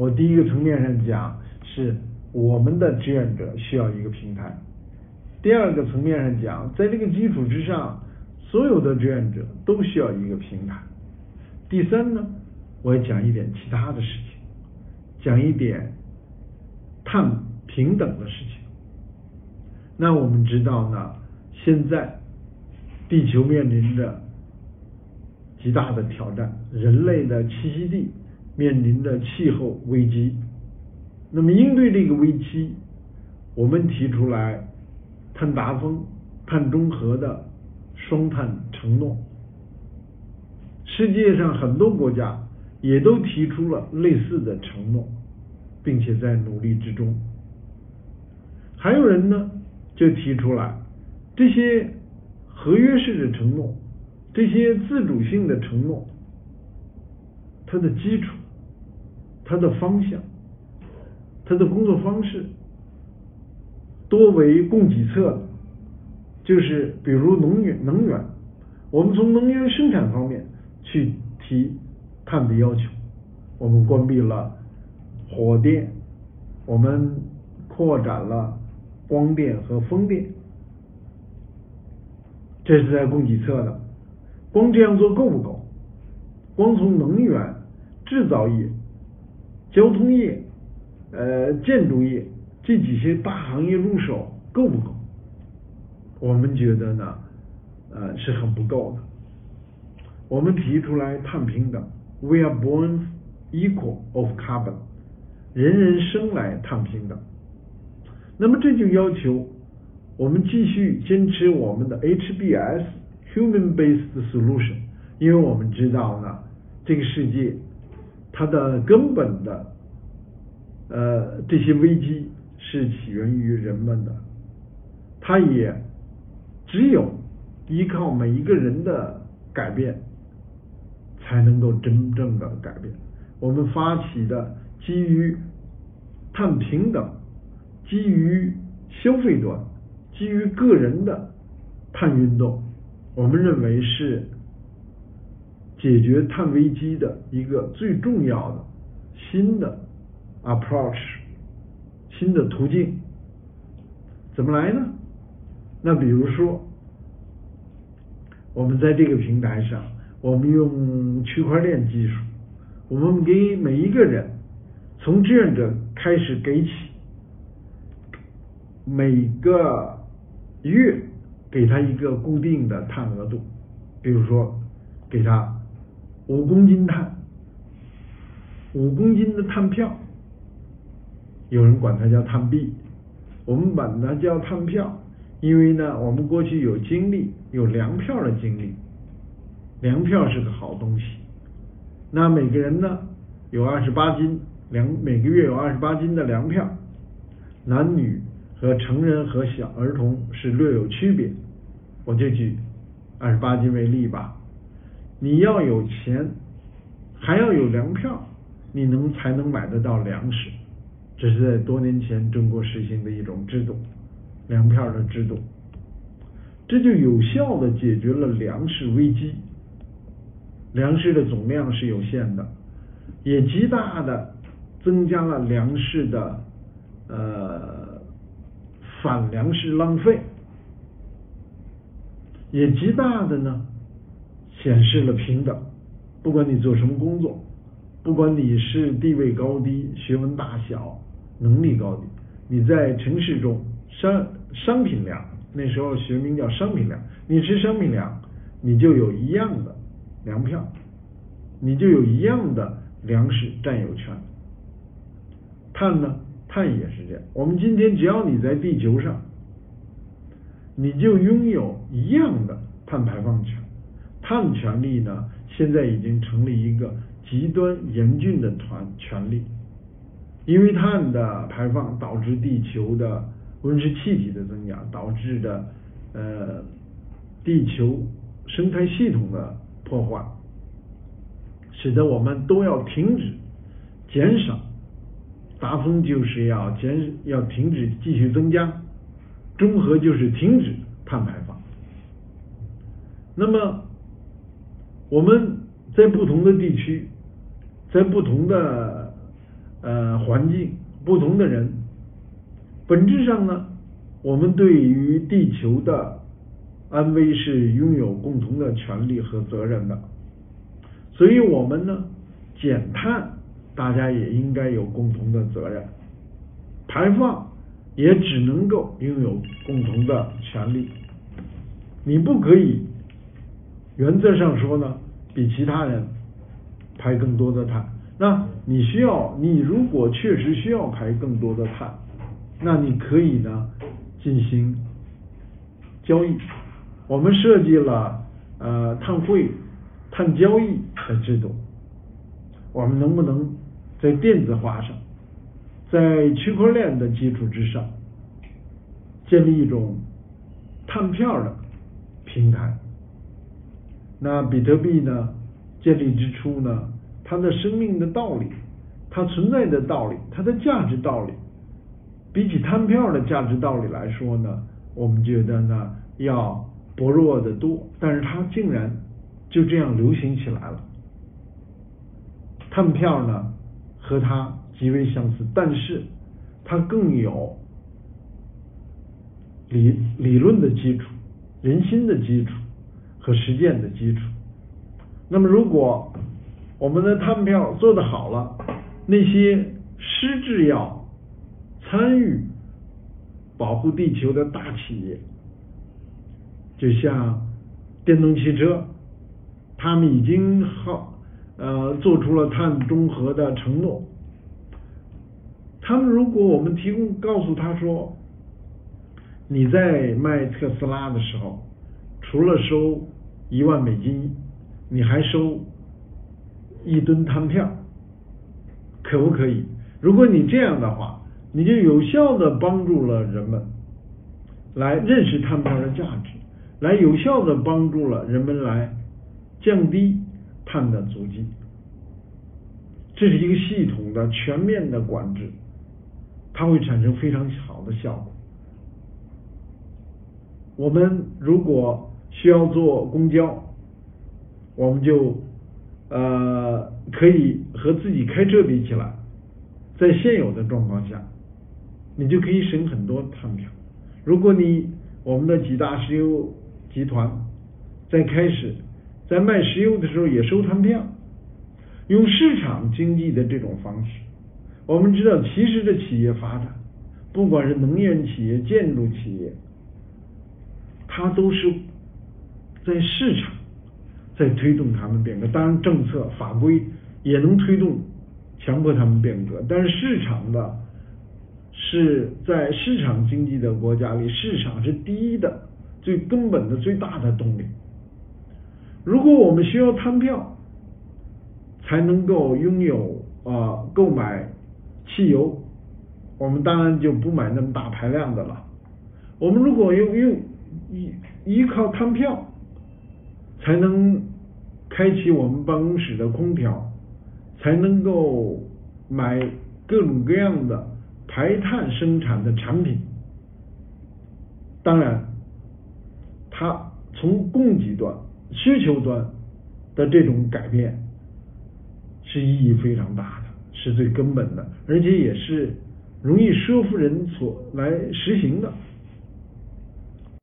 我第一个层面上讲是我们的志愿者需要一个平台，第二个层面上讲，在这个基础之上，所有的志愿者都需要一个平台。第三呢，我要讲一点其他的事情，讲一点碳平等的事情。那我们知道呢，现在地球面临着极大的挑战，人类的栖息地面临着气候危机。那么应对这个危机，我们提出来碳达峰、碳中和的双碳承诺。世界上很多国家也都提出了类似的承诺，并且在努力之中。还有人呢，就提出来这些合约式的承诺，这些自主性的承诺，它的基础、它的方向、它的工作方式，多为供给侧，就是比如能源，能源，我们从能源生产方面。去提碳的要求，我们关闭了火电，我们扩展了光电和风电，这是在供给侧的。光这样做够不够？光从能源、制造业、交通业、呃建筑业这几些大行业入手够不够？我们觉得呢，呃是很不够的。我们提出来碳平等，We are born equal of carbon，人人生来碳平等。那么这就要求我们继续坚持我们的 HBS human based solution，因为我们知道呢，这个世界它的根本的呃这些危机是起源于人们的，它也只有依靠每一个人的改变。才能够真正的改变。我们发起的基于碳平等、基于消费端、基于个人的碳运动，我们认为是解决碳危机的一个最重要的新的 approach、新的途径。怎么来呢？那比如说，我们在这个平台上。我们用区块链技术，我们给每一个人从志愿者开始给起，每个月给他一个固定的碳额度，比如说给他五公斤碳，五公斤的碳票，有人管它叫碳币，我们管它叫碳票，因为呢，我们过去有经历，有粮票的经历。粮票是个好东西，那每个人呢有二十八斤粮，每个月有二十八斤的粮票，男女和成人和小儿童是略有区别，我就举二十八斤为例吧。你要有钱，还要有粮票，你能才能买得到粮食，这是在多年前中国实行的一种制度，粮票的制度，这就有效的解决了粮食危机。粮食的总量是有限的，也极大的增加了粮食的呃反粮食浪费，也极大的呢显示了平等。不管你做什么工作，不管你是地位高低、学问大小、能力高低，你在城市中商商品粮那时候学名叫商品粮，你吃商品粮，你就有一样的。粮票，你就有一样的粮食占有权。碳呢？碳也是这样。我们今天只要你在地球上，你就拥有一样的碳排放权。碳权利呢，现在已经成立一个极端严峻的团权利，因为碳的排放导致地球的温室气体的增加，导致的呃地球生态系统的。破坏，使得我们都要停止、减少，达峰就是要减，要停止继续增加，中和就是停止碳排放。那么我们在不同的地区，在不同的呃环境、不同的人，本质上呢，我们对于地球的安危是拥有共同的权利和责任的。所以，我们呢减碳，大家也应该有共同的责任；排放也只能够拥有共同的权利。你不可以原则上说呢，比其他人排更多的碳。那你需要，你如果确实需要排更多的碳，那你可以呢进行交易。我们设计了呃碳汇。碳交易的制度，我们能不能在电子化上，在区块链的基础之上，建立一种碳票的平台？那比特币呢？建立之初呢，它的生命的道理，它存在的道理，它的价值道理，比起碳票的价值道理来说呢，我们觉得呢要薄弱的多。但是它竟然。就这样流行起来了。碳票呢和它极为相似，但是它更有理理论的基础、人心的基础和实践的基础。那么，如果我们的碳票做得好了，那些施制要参与保护地球的大企业，就像电动汽车。他们已经好呃做出了碳中和的承诺。他们如果我们提供告诉他说，你在卖特斯拉的时候，除了收一万美金，你还收一吨碳票，可不可以？如果你这样的话，你就有效的帮助了人们来认识碳票的价值，来有效的帮助了人们来。降低碳的足迹，这是一个系统的、全面的管制，它会产生非常好的效果。我们如果需要坐公交，我们就呃可以和自己开车比起来，在现有的状况下，你就可以省很多碳票。如果你我们的几大石油集团在开始。在卖石油的时候也收碳票，用市场经济的这种方式。我们知道，其实这企业发展，不管是能源企业、建筑企业，它都是在市场在推动他们变革。当然，政策法规也能推动、强迫他们变革。但是，市场的是在市场经济的国家里，市场是第一的、最根本的、最大的动力。如果我们需要碳票才能够拥有啊购买汽油，我们当然就不买那么大排量的了。我们如果用用依依靠碳票才能开启我们办公室的空调，才能够买各种各样的排碳生产的产品。当然，它从供给端。需求端的这种改变是意义非常大的，是最根本的，而且也是容易说服人所来实行的。